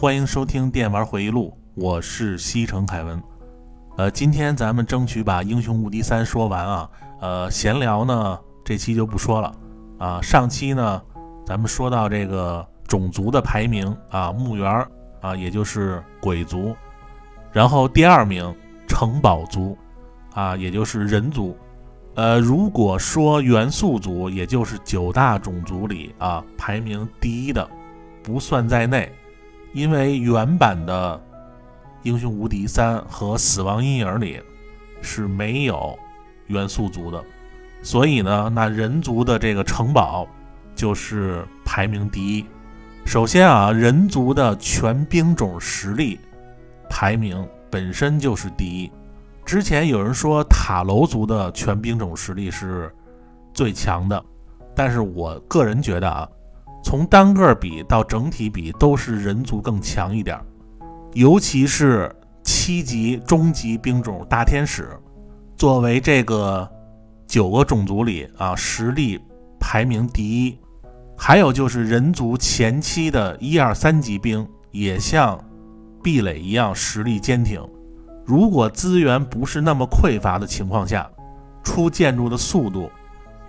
欢迎收听《电玩回忆录》，我是西城凯文。呃，今天咱们争取把《英雄无敌三》说完啊。呃，闲聊呢，这期就不说了啊。上期呢，咱们说到这个种族的排名啊，墓园啊，也就是鬼族，然后第二名城堡族啊，也就是人族。呃，如果说元素族，也就是九大种族里啊，排名第一的。不算在内，因为原版的《英雄无敌三》和《死亡阴影》里是没有元素族的，所以呢，那人族的这个城堡就是排名第一。首先啊，人族的全兵种实力排名本身就是第一。之前有人说塔楼族的全兵种实力是最强的，但是我个人觉得啊。从单个比到整体比，都是人族更强一点，尤其是七级中级兵种大天使，作为这个九个种族里啊实力排名第一。还有就是人族前期的一二三级兵也像壁垒一样实力坚挺，如果资源不是那么匮乏的情况下，出建筑的速度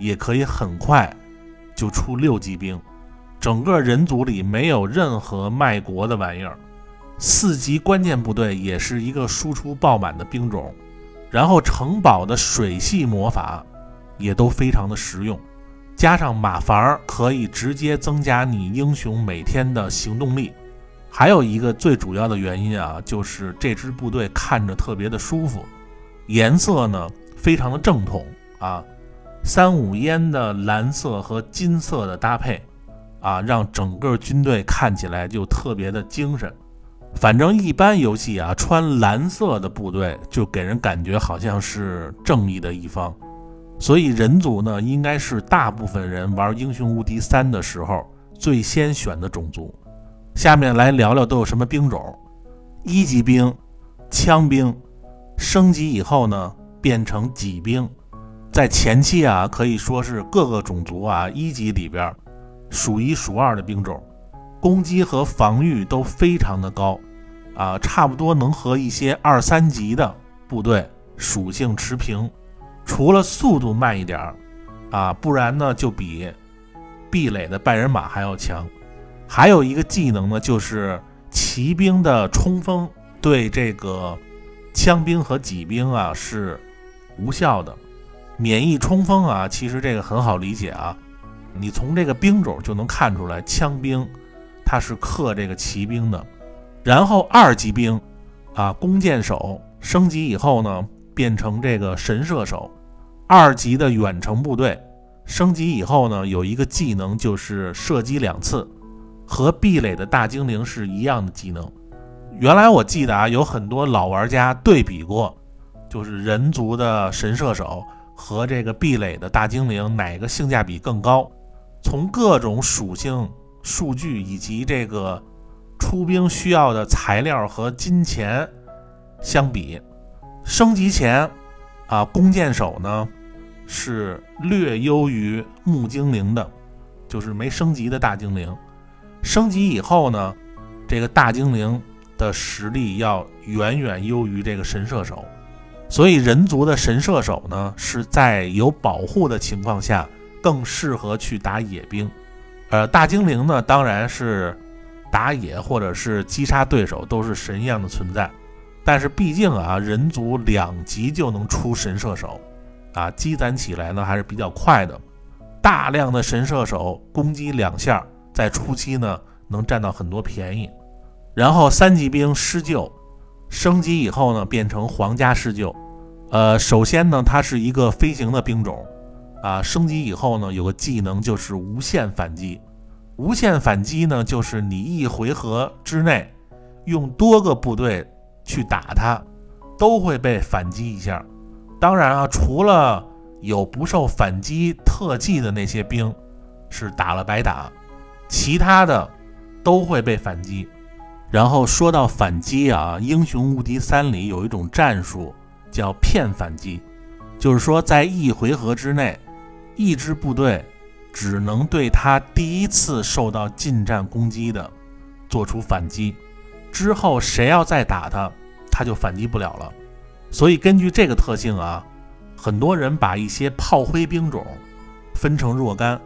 也可以很快就出六级兵。整个人族里没有任何卖国的玩意儿，四级关键部队也是一个输出爆满的兵种，然后城堡的水系魔法也都非常的实用，加上马房可以直接增加你英雄每天的行动力，还有一个最主要的原因啊，就是这支部队看着特别的舒服，颜色呢非常的正统啊，三五烟的蓝色和金色的搭配。啊，让整个军队看起来就特别的精神。反正一般游戏啊，穿蓝色的部队就给人感觉好像是正义的一方。所以人族呢，应该是大部分人玩《英雄无敌三》的时候最先选的种族。下面来聊聊都有什么兵种：一级兵，枪兵；升级以后呢，变成戟兵。在前期啊，可以说是各个种族啊一级里边。数一数二的兵种，攻击和防御都非常的高，啊，差不多能和一些二三级的部队属性持平，除了速度慢一点儿，啊，不然呢就比壁垒的拜仁马还要强。还有一个技能呢，就是骑兵的冲锋对这个枪兵和戟兵啊是无效的，免疫冲锋啊，其实这个很好理解啊。你从这个兵种就能看出来，枪兵它是克这个骑兵的。然后二级兵啊，弓箭手升级以后呢，变成这个神射手。二级的远程部队升级以后呢，有一个技能就是射击两次，和壁垒的大精灵是一样的技能。原来我记得啊，有很多老玩家对比过，就是人族的神射手和这个壁垒的大精灵哪个性价比更高。从各种属性数据以及这个出兵需要的材料和金钱相比，升级前啊，弓箭手呢是略优于木精灵的，就是没升级的大精灵。升级以后呢，这个大精灵的实力要远远优于这个神射手，所以人族的神射手呢是在有保护的情况下。更适合去打野兵，呃，大精灵呢，当然是打野或者是击杀对手都是神一样的存在。但是毕竟啊，人族两级就能出神射手，啊，积攒起来呢还是比较快的。大量的神射手攻击两下，在初期呢能占到很多便宜。然后三级兵施救，升级以后呢变成皇家施救，呃，首先呢它是一个飞行的兵种。啊，升级以后呢，有个技能就是无限反击。无限反击呢，就是你一回合之内用多个部队去打他，都会被反击一下。当然啊，除了有不受反击特技的那些兵是打了白打，其他的都会被反击。然后说到反击啊，《英雄无敌三》里有一种战术叫骗反击，就是说在一回合之内。一支部队只能对他第一次受到近战攻击的做出反击，之后谁要再打他，他就反击不了了。所以根据这个特性啊，很多人把一些炮灰兵种分成若干，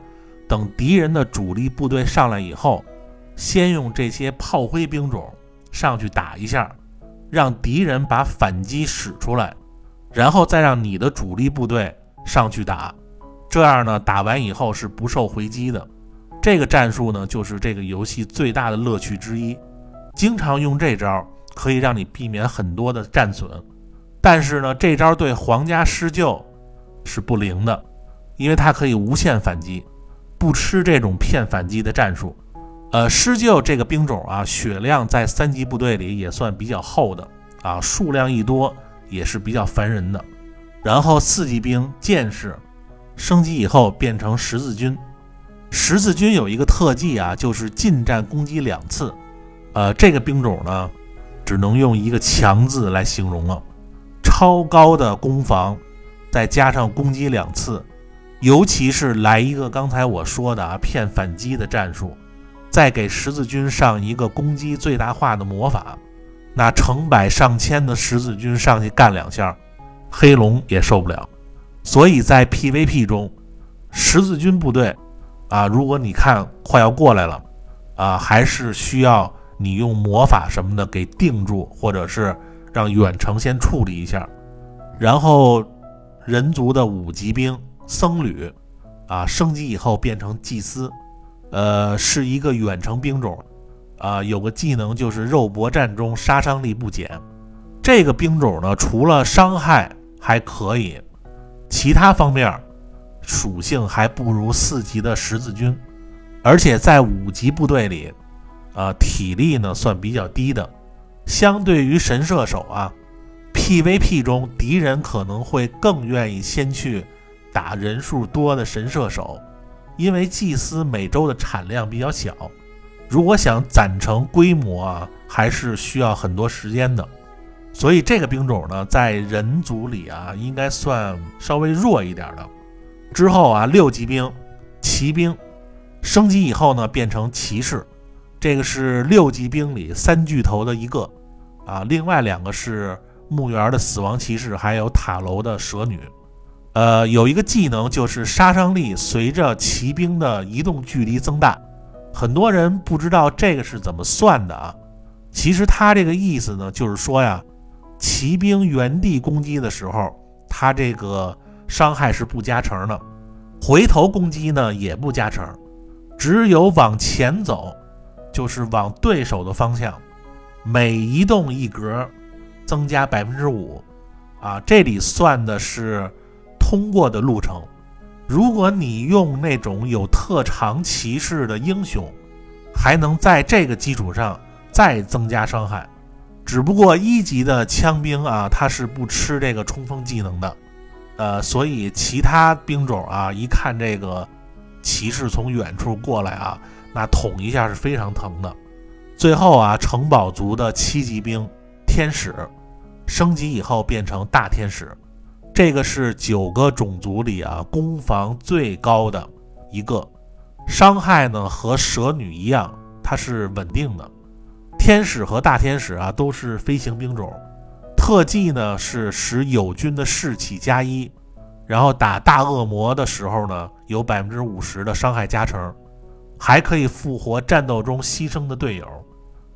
等敌人的主力部队上来以后，先用这些炮灰兵种上去打一下，让敌人把反击使出来，然后再让你的主力部队上去打，这样呢，打完以后是不受回击的。这个战术呢，就是这个游戏最大的乐趣之一。经常用这招，可以让你避免很多的战损。但是呢，这招对皇家施救是不灵的，因为它可以无限反击，不吃这种骗反击的战术。呃，施救这个兵种啊，血量在三级部队里也算比较厚的啊，数量一多也是比较烦人的。然后四级兵剑士升级以后变成十字军。十字军有一个特技啊，就是近战攻击两次。呃，这个兵种呢，只能用一个强字来形容了：超高的攻防，再加上攻击两次，尤其是来一个刚才我说的啊骗反击的战术，再给十字军上一个攻击最大化的魔法，那成百上千的十字军上去干两下，黑龙也受不了。所以在 PVP 中，十字军部队。啊，如果你看快要过来了，啊，还是需要你用魔法什么的给定住，或者是让远程先处理一下。然后人族的五级兵僧侣，啊，升级以后变成祭司，呃，是一个远程兵种，啊，有个技能就是肉搏战中杀伤力不减。这个兵种呢，除了伤害还可以，其他方面。属性还不如四级的十字军，而且在五级部队里，啊，体力呢算比较低的。相对于神射手啊，PVP 中敌人可能会更愿意先去打人数多的神射手，因为祭司每周的产量比较小，如果想攒成规模啊，还是需要很多时间的。所以这个兵种呢，在人族里啊，应该算稍微弱一点的。之后啊，六级兵、骑兵升级以后呢，变成骑士。这个是六级兵里三巨头的一个啊，另外两个是墓园的死亡骑士，还有塔楼的蛇女。呃，有一个技能就是杀伤力随着骑兵的移动距离增大。很多人不知道这个是怎么算的啊？其实它这个意思呢，就是说呀，骑兵原地攻击的时候，它这个。伤害是不加成的，回头攻击呢也不加成，只有往前走，就是往对手的方向，每移动一格增加百分之五，啊，这里算的是通过的路程。如果你用那种有特长骑士的英雄，还能在这个基础上再增加伤害，只不过一级的枪兵啊，他是不吃这个冲锋技能的。呃，所以其他兵种啊，一看这个骑士从远处过来啊，那捅一下是非常疼的。最后啊，城堡族的七级兵天使升级以后变成大天使，这个是九个种族里啊攻防最高的一个，伤害呢和蛇女一样，它是稳定的。天使和大天使啊都是飞行兵种。特技呢是使友军的士气加一，然后打大恶魔的时候呢有百分之五十的伤害加成，还可以复活战斗中牺牲的队友。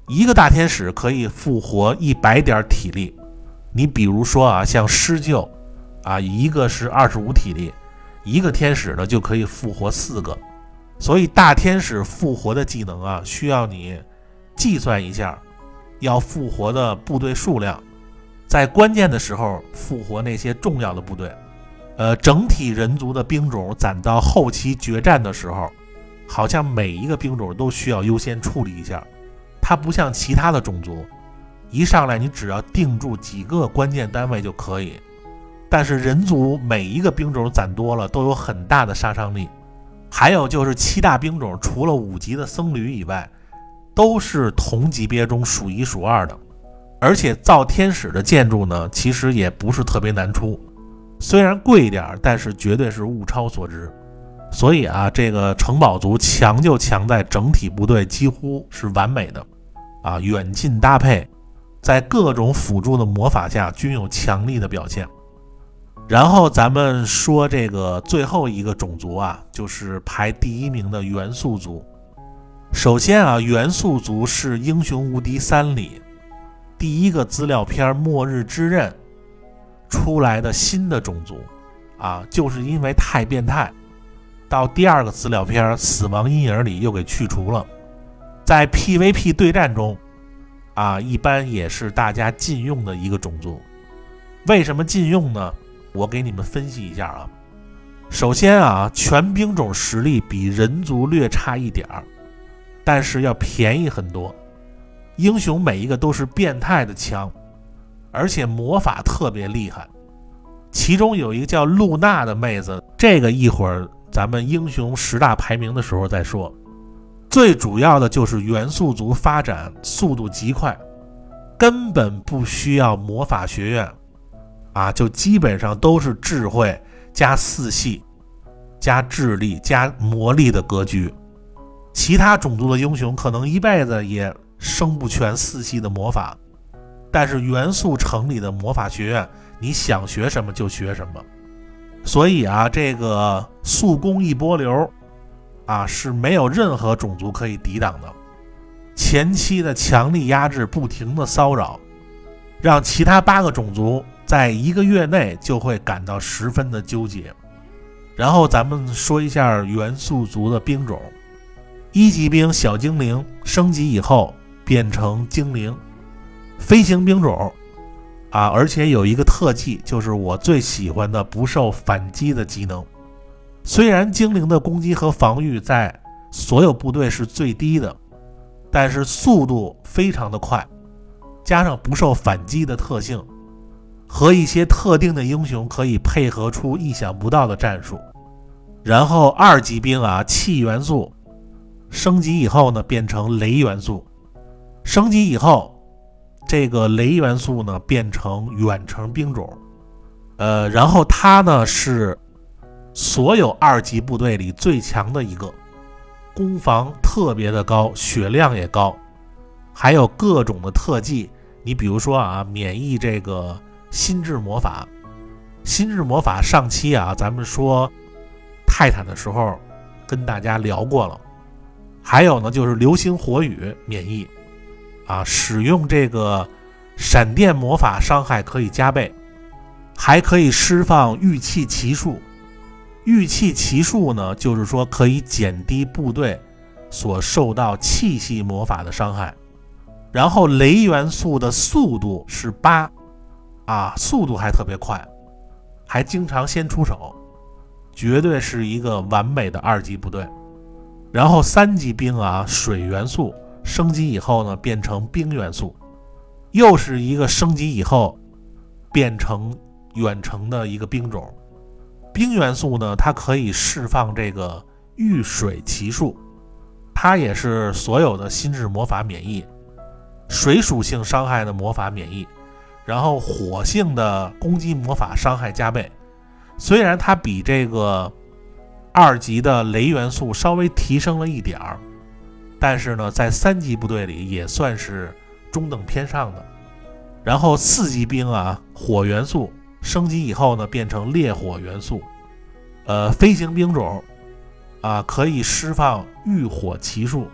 一个大天使可以复活一百点体力。你比如说啊，像施救啊，一个是二十五体力，一个天使呢就可以复活四个。所以大天使复活的技能啊，需要你计算一下，要复活的部队数量。在关键的时候复活那些重要的部队，呃，整体人族的兵种攒到后期决战的时候，好像每一个兵种都需要优先处理一下。它不像其他的种族，一上来你只要定住几个关键单位就可以。但是人族每一个兵种攒多了都有很大的杀伤力。还有就是七大兵种，除了五级的僧侣以外，都是同级别中数一数二的。而且造天使的建筑呢，其实也不是特别难出，虽然贵一点，但是绝对是物超所值。所以啊，这个城堡族强就强在整体部队几乎是完美的，啊，远近搭配，在各种辅助的魔法下均有强力的表现。然后咱们说这个最后一个种族啊，就是排第一名的元素族。首先啊，元素族是《英雄无敌三》里第一个资料片《末日之刃》出来的新的种族啊，就是因为太变态，到第二个资料片《死亡阴影》里又给去除了。在 PVP 对战中啊，一般也是大家禁用的一个种族。为什么禁用呢？我给你们分析一下啊，首先啊，全兵种实力比人族略差一点儿，但是要便宜很多。英雄每一个都是变态的强，而且魔法特别厉害。其中有一个叫露娜的妹子，这个一会儿咱们英雄十大排名的时候再说。最主要的就是元素族发展速度极快，根本不需要魔法学院。啊，就基本上都是智慧加四系加智力加魔力的格局。其他种族的英雄可能一辈子也生不全四系的魔法，但是元素城里的魔法学院，你想学什么就学什么。所以啊，这个速攻一波流啊是没有任何种族可以抵挡的。前期的强力压制，不停的骚扰，让其他八个种族。在一个月内就会感到十分的纠结。然后咱们说一下元素族的兵种：一级兵小精灵升级以后变成精灵，飞行兵种啊，而且有一个特技，就是我最喜欢的不受反击的技能。虽然精灵的攻击和防御在所有部队是最低的，但是速度非常的快，加上不受反击的特性。和一些特定的英雄可以配合出意想不到的战术，然后二级兵啊，气元素升级以后呢，变成雷元素，升级以后，这个雷元素呢变成远程兵种，呃，然后它呢是所有二级部队里最强的一个，攻防特别的高，血量也高，还有各种的特技，你比如说啊，免疫这个。心智魔法，心智魔法上期啊，咱们说泰坦的时候跟大家聊过了。还有呢，就是流星火雨免疫啊，使用这个闪电魔法伤害可以加倍，还可以释放御气奇术。御气奇术呢，就是说可以减低部队所受到气系魔法的伤害。然后雷元素的速度是八。啊，速度还特别快，还经常先出手，绝对是一个完美的二级部队。然后三级兵啊，水元素升级以后呢，变成冰元素，又是一个升级以后变成远程的一个兵种。冰元素呢，它可以释放这个遇水奇术，它也是所有的心智魔法免疫，水属性伤害的魔法免疫。然后火性的攻击魔法伤害加倍，虽然它比这个二级的雷元素稍微提升了一点儿，但是呢，在三级部队里也算是中等偏上的。然后四级兵啊，火元素升级以后呢，变成烈火元素，呃，飞行兵种啊，可以释放御火奇术，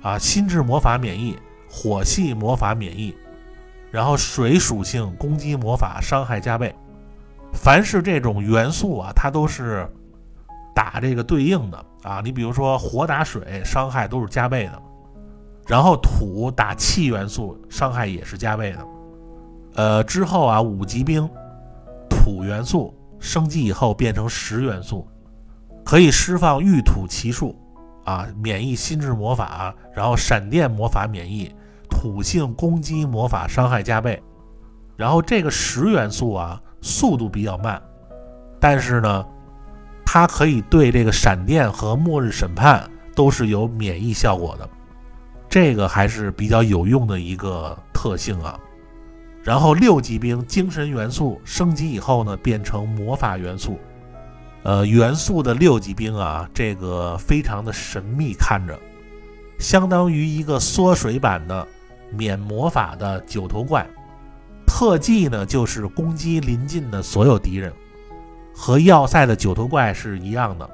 啊，心智魔法免疫，火系魔法免疫。然后水属性攻击魔法伤害加倍，凡是这种元素啊，它都是打这个对应的啊。你比如说火打水伤害都是加倍的，然后土打气元素伤害也是加倍的。呃，之后啊，五级兵土元素升级以后变成石元素，可以释放御土奇术啊，免疫心智魔法，然后闪电魔法免疫。土性攻击魔法伤害加倍，然后这个石元素啊，速度比较慢，但是呢，它可以对这个闪电和末日审判都是有免疫效果的，这个还是比较有用的一个特性啊。然后六级兵精神元素升级以后呢，变成魔法元素，呃，元素的六级兵啊，这个非常的神秘，看着相当于一个缩水版的。免魔法的九头怪，特技呢就是攻击临近的所有敌人，和要塞的九头怪是一样的。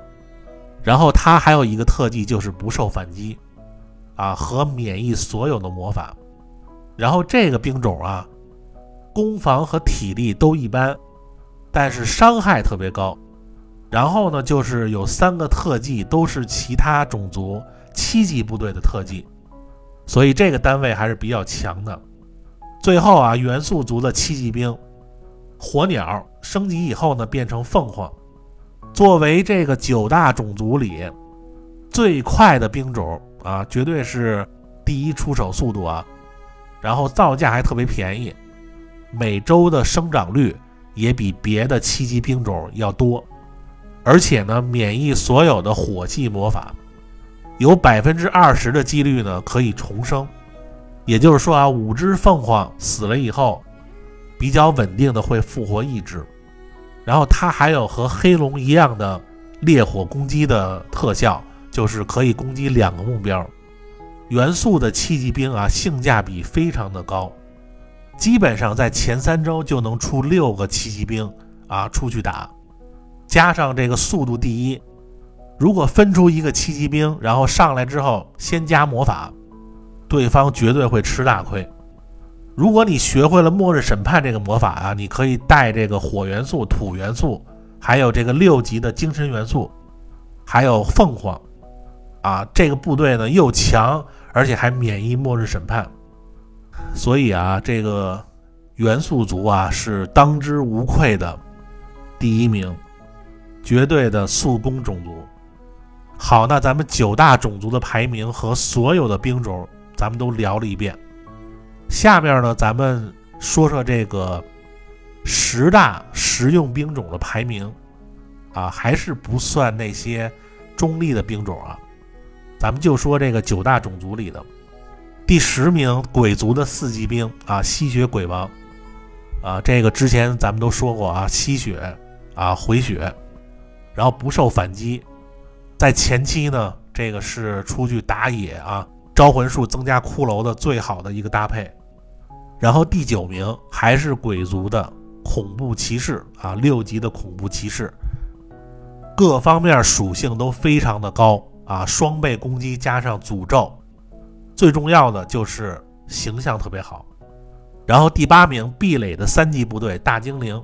然后它还有一个特技就是不受反击，啊和免疫所有的魔法。然后这个兵种啊，攻防和体力都一般，但是伤害特别高。然后呢，就是有三个特技都是其他种族七级部队的特技，所以这个单位还是比较强的。最后啊，元素族的七级兵火鸟升级以后呢，变成凤凰，作为这个九大种族里最快的兵种啊，绝对是第一出手速度啊。然后造价还特别便宜，每周的生长率也比别的七级兵种要多。而且呢，免疫所有的火系魔法，有百分之二十的几率呢可以重生。也就是说啊，五只凤凰死了以后，比较稳定的会复活一只。然后它还有和黑龙一样的烈火攻击的特效，就是可以攻击两个目标。元素的七级兵啊，性价比非常的高，基本上在前三周就能出六个七级兵啊出去打。加上这个速度第一，如果分出一个七级兵，然后上来之后先加魔法，对方绝对会吃大亏。如果你学会了末日审判这个魔法啊，你可以带这个火元素、土元素，还有这个六级的精神元素，还有凤凰啊，这个部队呢又强，而且还免疫末日审判。所以啊，这个元素族啊是当之无愧的第一名。绝对的速攻种族。好，那咱们九大种族的排名和所有的兵种，咱们都聊了一遍。下面呢，咱们说说这个十大实用兵种的排名啊，还是不算那些中立的兵种啊。咱们就说这个九大种族里的第十名，鬼族的四级兵啊，吸血鬼王啊，这个之前咱们都说过啊，吸血啊，回血。然后不受反击，在前期呢，这个是出去打野啊，招魂术增加骷髅的最好的一个搭配。然后第九名还是鬼族的恐怖骑士啊，六级的恐怖骑士，各方面属性都非常的高啊，双倍攻击加上诅咒，最重要的就是形象特别好。然后第八名壁垒的三级部队大精灵。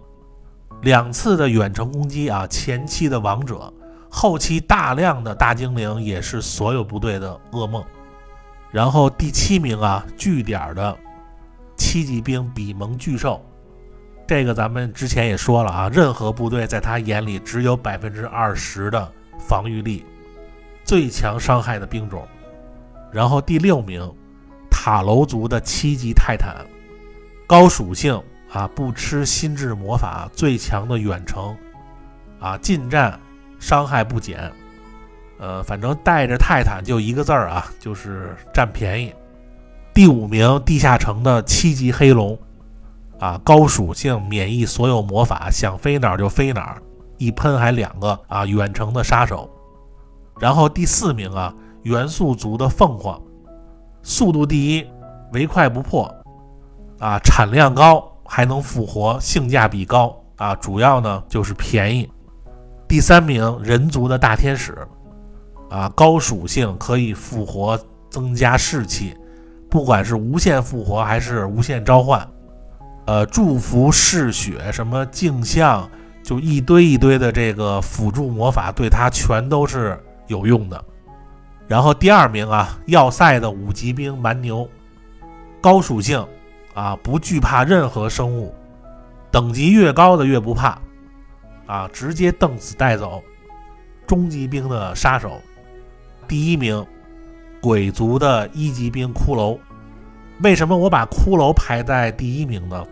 两次的远程攻击啊，前期的王者，后期大量的大精灵也是所有部队的噩梦。然后第七名啊，据点的七级兵比蒙巨兽，这个咱们之前也说了啊，任何部队在他眼里只有百分之二十的防御力，最强伤害的兵种。然后第六名，塔楼族的七级泰坦，高属性。啊，不吃心智魔法，最强的远程，啊，近战伤害不减，呃，反正带着泰坦就一个字儿啊，就是占便宜。第五名，地下城的七级黑龙，啊，高属性，免疫所有魔法，想飞哪儿就飞哪儿，一喷还两个啊，远程的杀手。然后第四名啊，元素族的凤凰，速度第一，唯快不破，啊，产量高。还能复活，性价比高啊！主要呢就是便宜。第三名人族的大天使啊，高属性可以复活，增加士气，不管是无限复活还是无限召唤，呃，祝福嗜血什么镜像，就一堆一堆的这个辅助魔法，对他全都是有用的。然后第二名啊，要塞的五级兵蛮牛，高属性。啊，不惧怕任何生物，等级越高的越不怕，啊，直接瞪死带走。中级兵的杀手，第一名，鬼族的一级兵骷髅。为什么我把骷髅排在第一名呢？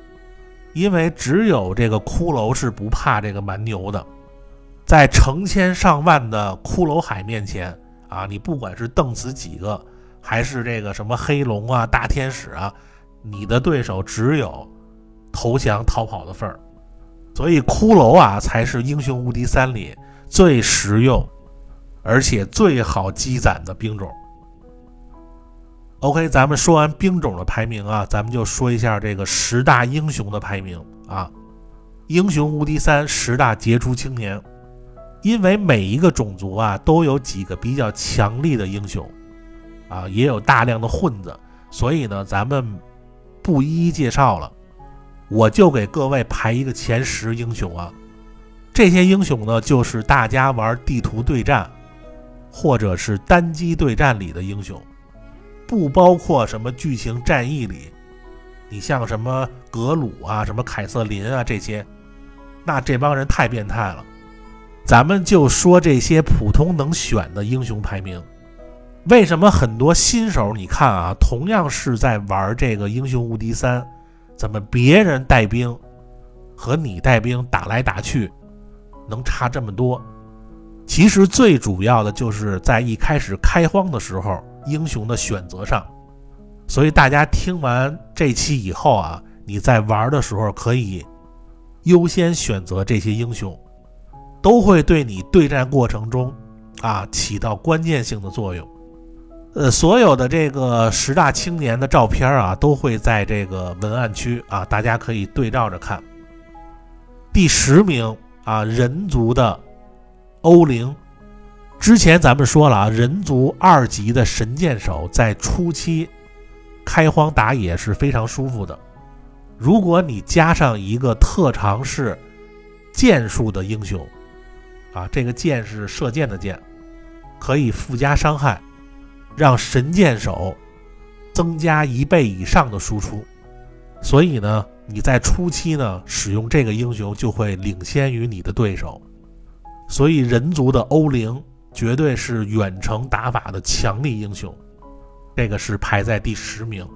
因为只有这个骷髅是不怕这个蛮牛的，在成千上万的骷髅海面前，啊，你不管是瞪死几个，还是这个什么黑龙啊、大天使啊。你的对手只有投降逃跑的份儿，所以骷髅啊才是英雄无敌三里最实用，而且最好积攒的兵种。OK，咱们说完兵种的排名啊，咱们就说一下这个十大英雄的排名啊。英雄无敌三，十大杰出青年。因为每一个种族啊都有几个比较强力的英雄，啊，也有大量的混子，所以呢，咱们不一一介绍了。我就给各位排一个前十英雄啊。这些英雄呢，就是大家玩地图对战或者是单机对战里的英雄，不包括什么剧情战役里。你像什么格鲁啊、什么凯瑟琳啊这些，那这帮人太变态了。咱们就说这些普通能选的英雄排名。为什么很多新手你看啊，同样是在玩这个英雄无敌三，怎么别人带兵和你带兵打来打去能差这么多？其实最主要的就是在一开始开荒的时候英雄的选择上。所以大家听完这期以后啊，你在玩的时候可以优先选择这些英雄。都会对你对战过程中，啊起到关键性的作用。呃，所有的这个十大青年的照片啊，都会在这个文案区啊，大家可以对照着看。第十名啊，人族的欧灵。之前咱们说了啊，人族二级的神箭手在初期开荒打野是非常舒服的。如果你加上一个特长是剑术的英雄。啊，这个箭是射箭的箭，可以附加伤害，让神箭手增加一倍以上的输出。所以呢，你在初期呢使用这个英雄就会领先于你的对手。所以人族的欧灵绝对是远程打法的强力英雄，这个是排在第十名。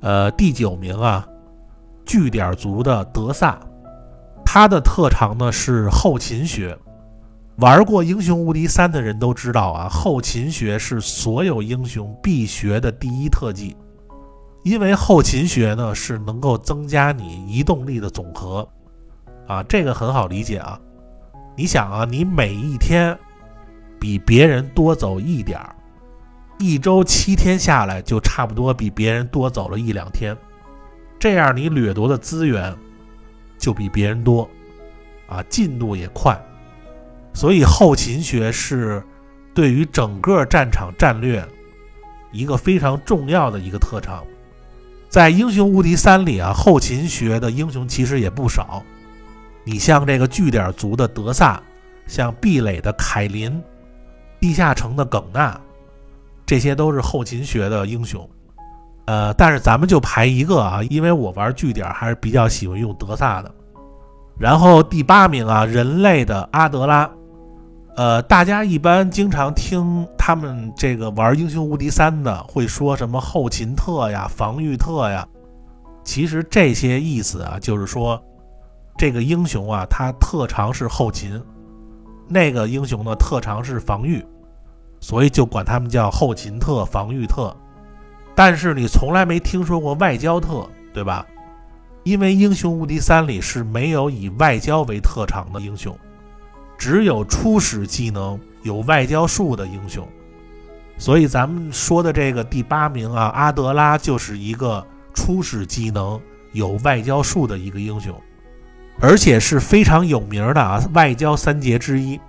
呃，第九名啊，据点族的德萨，他的特长呢是后勤学。玩过《英雄无敌三》的人都知道啊，后勤学是所有英雄必学的第一特技，因为后勤学呢是能够增加你移动力的总和，啊，这个很好理解啊。你想啊，你每一天比别人多走一点儿，一周七天下来就差不多比别人多走了一两天，这样你掠夺的资源就比别人多，啊，进度也快。所以后勤学是对于整个战场战略一个非常重要的一个特长。在《英雄无敌三》里啊，后勤学的英雄其实也不少。你像这个据点族的德萨，像壁垒的凯林、地下城的耿纳，这些都是后勤学的英雄。呃，但是咱们就排一个啊，因为我玩据点还是比较喜欢用德萨的。然后第八名啊，人类的阿德拉。呃，大家一般经常听他们这个玩英雄无敌三的，会说什么后勤特呀、防御特呀。其实这些意思啊，就是说这个英雄啊，他特长是后勤，那个英雄呢特长是防御，所以就管他们叫后勤特、防御特。但是你从来没听说过外交特，对吧？因为英雄无敌三里是没有以外交为特长的英雄。只有初始技能有外交术的英雄，所以咱们说的这个第八名啊，阿德拉就是一个初始技能有外交术的一个英雄，而且是非常有名的啊，外交三杰之一。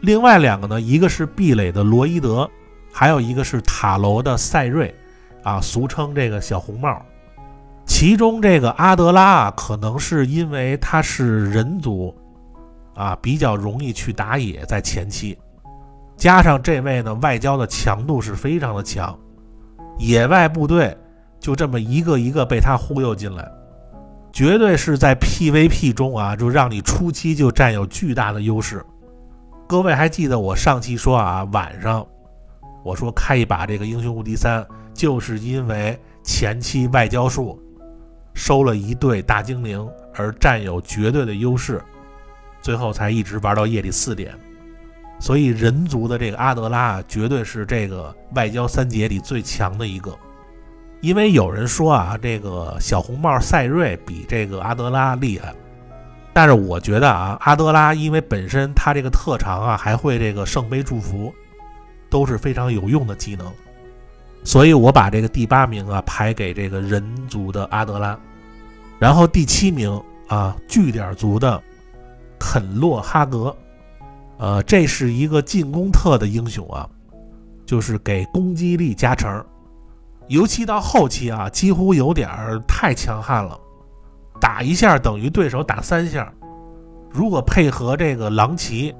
另外两个呢，一个是壁垒的罗伊德，还有一个是塔楼的赛瑞，啊，俗称这个小红帽。其中这个阿德拉啊，可能是因为他是人族。啊，比较容易去打野，在前期，加上这位呢，外交的强度是非常的强，野外部队就这么一个一个被他忽悠进来，绝对是在 PVP 中啊，就让你初期就占有巨大的优势。各位还记得我上期说啊，晚上我说开一把这个英雄无敌三，就是因为前期外交术收了一对大精灵而占有绝对的优势。最后才一直玩到夜里四点，所以人族的这个阿德拉，绝对是这个外交三杰里最强的一个。因为有人说啊，这个小红帽赛瑞比这个阿德拉厉害，但是我觉得啊，阿德拉因为本身他这个特长啊，还会这个圣杯祝福，都是非常有用的技能。所以我把这个第八名啊排给这个人族的阿德拉，然后第七名啊据点族的肯洛哈格，呃，这是一个进攻特的英雄啊，就是给攻击力加成，尤其到后期啊，几乎有点太强悍了，打一下等于对手打三下。如果配合这个狼骑，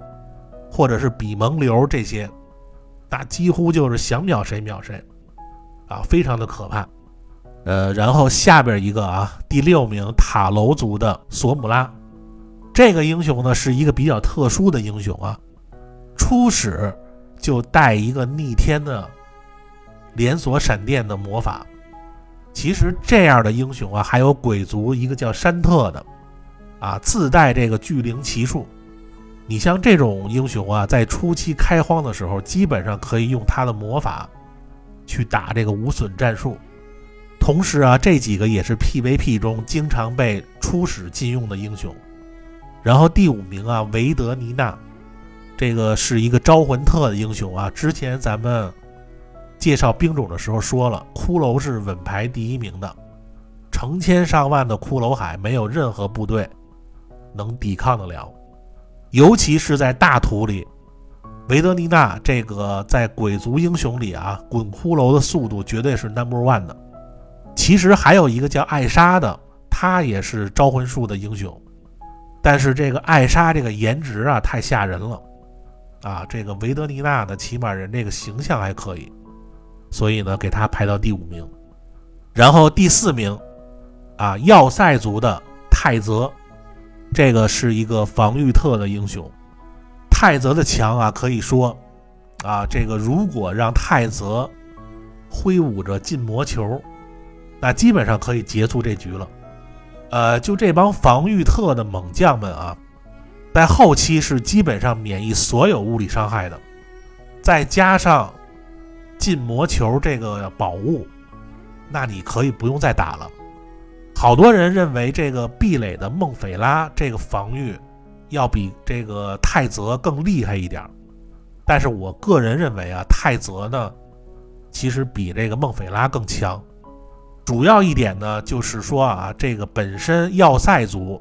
或者是比蒙流这些，那几乎就是想秒谁秒谁，啊，非常的可怕。呃，然后下边一个啊，第六名塔楼族的索姆拉，这个英雄呢是一个比较特殊的英雄啊，初始就带一个逆天的连锁闪电的魔法。其实这样的英雄啊，还有鬼族一个叫山特的。啊，自带这个巨灵骑术，你像这种英雄啊，在初期开荒的时候，基本上可以用他的魔法去打这个无损战术。同时啊，这几个也是 PVP 中经常被初始禁用的英雄。然后第五名啊，维德尼娜，这个是一个招魂特的英雄啊。之前咱们介绍兵种的时候说了，骷髅是稳排第一名的，成千上万的骷髅海，没有任何部队。能抵抗得了，尤其是在大图里，维德尼娜这个在鬼族英雄里啊，滚骷髅的速度绝对是 number one 的。其实还有一个叫艾莎的，她也是招魂术的英雄，但是这个艾莎这个颜值啊太吓人了啊，这个维德尼娜呢，起码人这个形象还可以，所以呢给他排到第五名。然后第四名啊，要塞族的泰泽。这个是一个防御特的英雄，泰泽的强啊，可以说，啊，这个如果让泰泽挥舞着禁魔球，那基本上可以结束这局了。呃，就这帮防御特的猛将们啊，在后期是基本上免疫所有物理伤害的，再加上禁魔球这个宝物，那你可以不用再打了。好多人认为这个壁垒的孟斐拉这个防御要比这个泰泽更厉害一点，但是我个人认为啊，泰泽呢其实比这个孟斐拉更强。主要一点呢就是说啊，这个本身要塞族，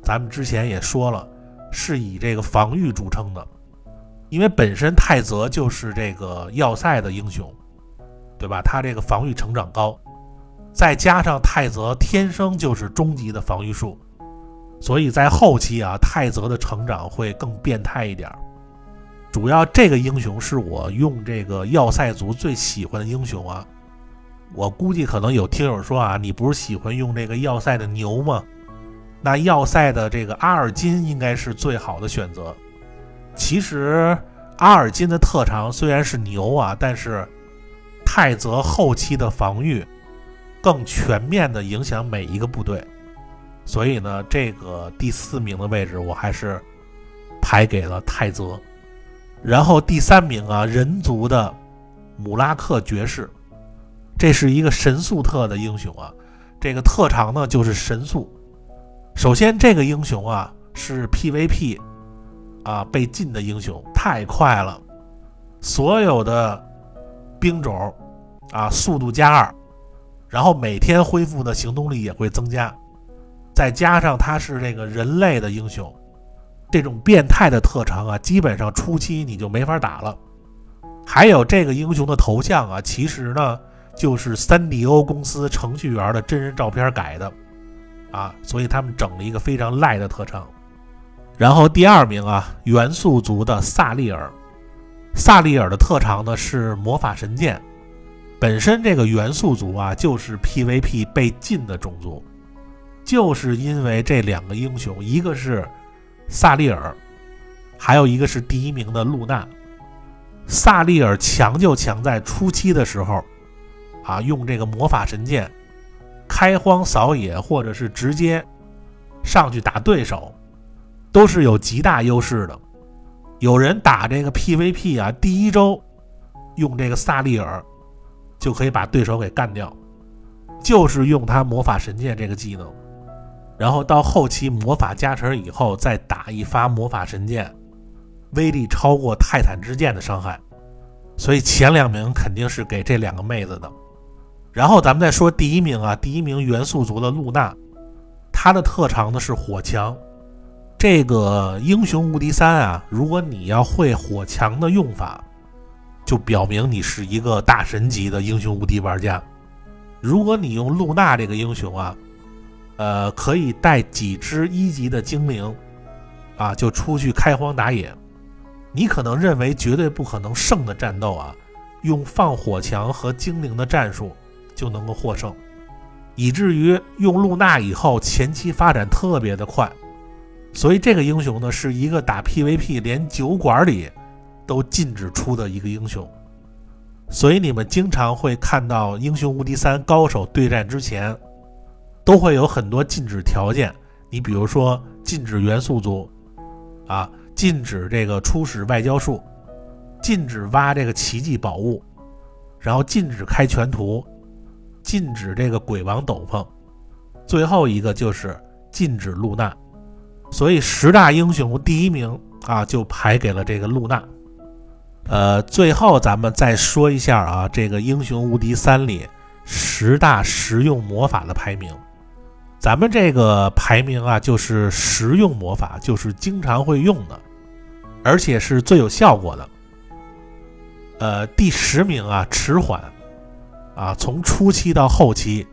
咱们之前也说了，是以这个防御著称的，因为本身泰泽就是这个要塞的英雄，对吧？他这个防御成长高。再加上泰泽天生就是终极的防御术，所以在后期啊，泰泽的成长会更变态一点。主要这个英雄是我用这个要塞族最喜欢的英雄啊。我估计可能有听友说啊，你不是喜欢用这个要塞的牛吗？那要塞的这个阿尔金应该是最好的选择。其实阿尔金的特长虽然是牛啊，但是泰泽后期的防御。更全面的影响每一个部队，所以呢，这个第四名的位置我还是排给了泰泽。然后第三名啊，人族的姆拉克爵士，这是一个神速特的英雄啊。这个特长呢就是神速。首先，这个英雄啊是 PVP 啊被禁的英雄，太快了，所有的兵种啊速度加二。然后每天恢复的行动力也会增加，再加上他是这个人类的英雄，这种变态的特长啊，基本上初期你就没法打了。还有这个英雄的头像啊，其实呢就是三 D O 公司程序员的真人照片改的啊，所以他们整了一个非常赖的特长。然后第二名啊，元素族的萨利尔，萨利尔的特长呢是魔法神剑。本身这个元素族啊，就是 PVP 被禁的种族，就是因为这两个英雄，一个是萨利尔，还有一个是第一名的露娜。萨利尔强就强在初期的时候，啊，用这个魔法神剑开荒扫野，或者是直接上去打对手，都是有极大优势的。有人打这个 PVP 啊，第一周用这个萨利尔。就可以把对手给干掉，就是用他魔法神剑这个技能，然后到后期魔法加成以后再打一发魔法神剑，威力超过泰坦之剑的伤害，所以前两名肯定是给这两个妹子的。然后咱们再说第一名啊，第一名元素族的露娜，她的特长呢是火墙。这个英雄无敌三啊，如果你要会火墙的用法，就表明你是一个大神级的英雄无敌玩家。如果你用露娜这个英雄啊，呃，可以带几只一级的精灵啊，就出去开荒打野。你可能认为绝对不可能胜的战斗啊，用放火墙和精灵的战术。就能够获胜，以至于用露娜以后前期发展特别的快，所以这个英雄呢是一个打 PVP 连酒馆里都禁止出的一个英雄，所以你们经常会看到英雄无敌三高手对战之前都会有很多禁止条件，你比如说禁止元素族啊，禁止这个初始外交术，禁止挖这个奇迹宝物，然后禁止开全图。禁止这个鬼王斗篷，最后一个就是禁止露娜，所以十大英雄第一名啊就排给了这个露娜。呃，最后咱们再说一下啊，这个英雄无敌三里十大实用魔法的排名。咱们这个排名啊，就是实用魔法，就是经常会用的，而且是最有效果的。呃，第十名啊，迟缓。啊，从初期到后期，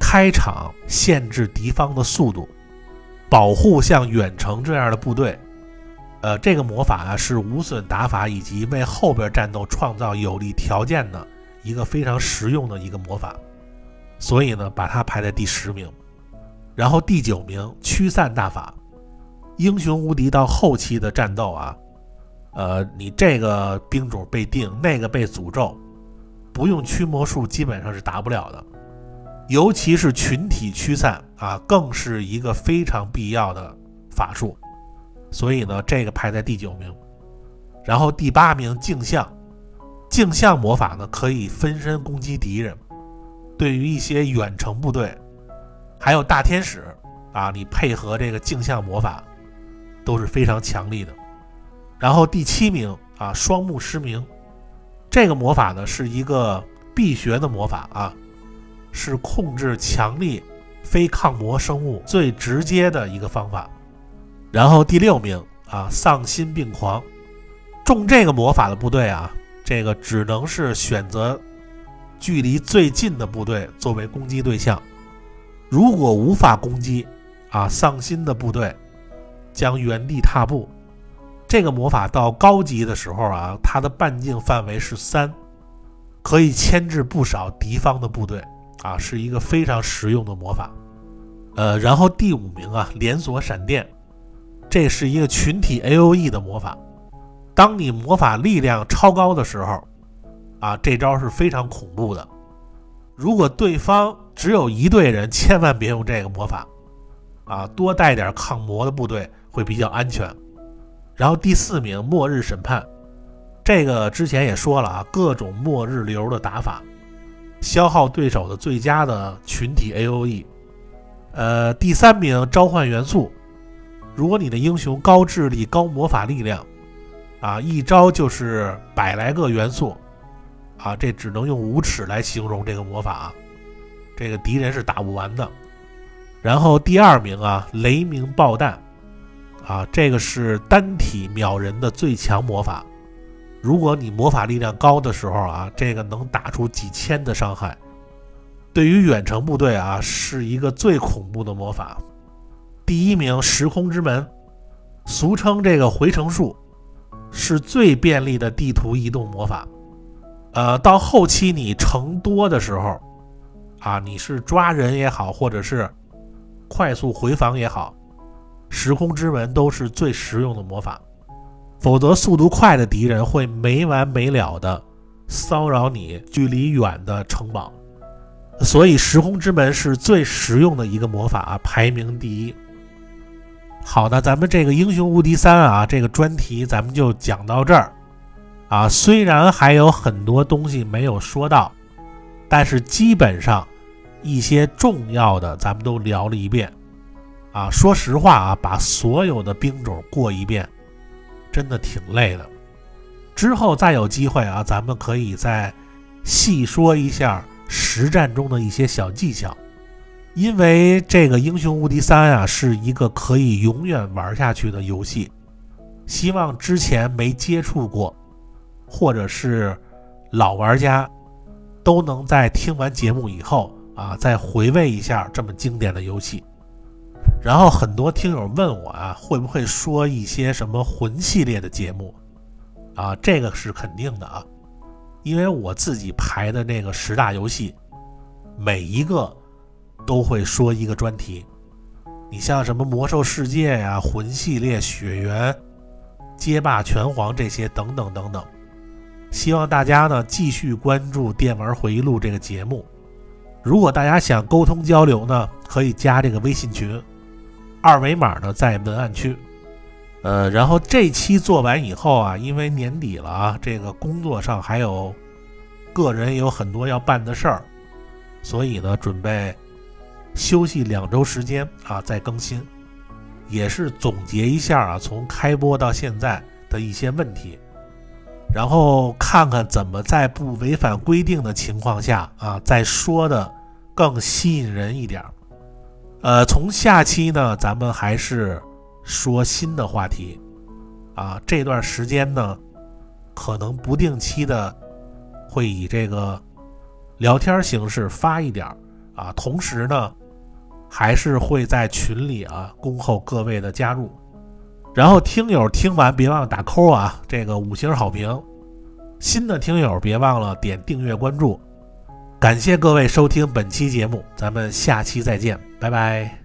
开场限制敌方的速度，保护像远程这样的部队。呃，这个魔法啊是无损打法以及为后边战斗创造有利条件的一个非常实用的一个魔法，所以呢把它排在第十名。然后第九名驱散大法，英雄无敌到后期的战斗啊，呃，你这个兵种被定，那个被诅咒。不用驱魔术基本上是打不了的，尤其是群体驱散啊，更是一个非常必要的法术。所以呢，这个排在第九名。然后第八名镜像，镜像魔法呢可以分身攻击敌人，对于一些远程部队，还有大天使啊，你配合这个镜像魔法都是非常强力的。然后第七名啊，双目失明。这个魔法呢是一个必学的魔法啊，是控制强力非抗魔生物最直接的一个方法。然后第六名啊，丧心病狂，中这个魔法的部队啊，这个只能是选择距离最近的部队作为攻击对象。如果无法攻击啊，丧心的部队将原地踏步。这个魔法到高级的时候啊，它的半径范围是三，可以牵制不少敌方的部队啊，是一个非常实用的魔法。呃，然后第五名啊，连锁闪电，这是一个群体 A O E 的魔法。当你魔法力量超高的时候，啊，这招是非常恐怖的。如果对方只有一队人，千万别用这个魔法，啊，多带点抗魔的部队会比较安全。然后第四名，末日审判，这个之前也说了啊，各种末日流的打法，消耗对手的最佳的群体 A O E。呃，第三名，召唤元素，如果你的英雄高智力、高魔法力量，啊，一招就是百来个元素，啊，这只能用无耻来形容这个魔法，这个敌人是打不完的。然后第二名啊，雷鸣爆弹。啊，这个是单体秒人的最强魔法。如果你魔法力量高的时候啊，这个能打出几千的伤害。对于远程部队啊，是一个最恐怖的魔法。第一名时空之门，俗称这个回城术，是最便利的地图移动魔法。呃，到后期你城多的时候，啊，你是抓人也好，或者是快速回防也好。时空之门都是最实用的魔法，否则速度快的敌人会没完没了的骚扰你距离远的城堡，所以时空之门是最实用的一个魔法，排名第一。好的，咱们这个英雄无敌三啊，这个专题咱们就讲到这儿啊。虽然还有很多东西没有说到，但是基本上一些重要的咱们都聊了一遍。啊，说实话啊，把所有的兵种过一遍，真的挺累的。之后再有机会啊，咱们可以再细说一下实战中的一些小技巧。因为这个《英雄无敌三》啊，是一个可以永远玩下去的游戏。希望之前没接触过，或者是老玩家，都能在听完节目以后啊，再回味一下这么经典的游戏。然后很多听友问我啊，会不会说一些什么魂系列的节目？啊，这个是肯定的啊，因为我自己排的那个十大游戏，每一个。都会说一个专题，你像什么魔兽世界呀、魂系列、血缘、街霸、拳皇这些等等等等。希望大家呢继续关注《电玩回忆录》这个节目。如果大家想沟通交流呢，可以加这个微信群，二维码呢在文案区。呃，然后这期做完以后啊，因为年底了啊，这个工作上还有个人有很多要办的事儿，所以呢准备。休息两周时间啊，再更新，也是总结一下啊，从开播到现在的一些问题，然后看看怎么在不违反规定的情况下啊，再说的更吸引人一点。呃，从下期呢，咱们还是说新的话题啊，这段时间呢，可能不定期的会以这个聊天形式发一点啊，同时呢。还是会在群里啊，恭候各位的加入。然后听友听完别忘了打扣啊，这个五星好评。新的听友别忘了点订阅关注。感谢各位收听本期节目，咱们下期再见，拜拜。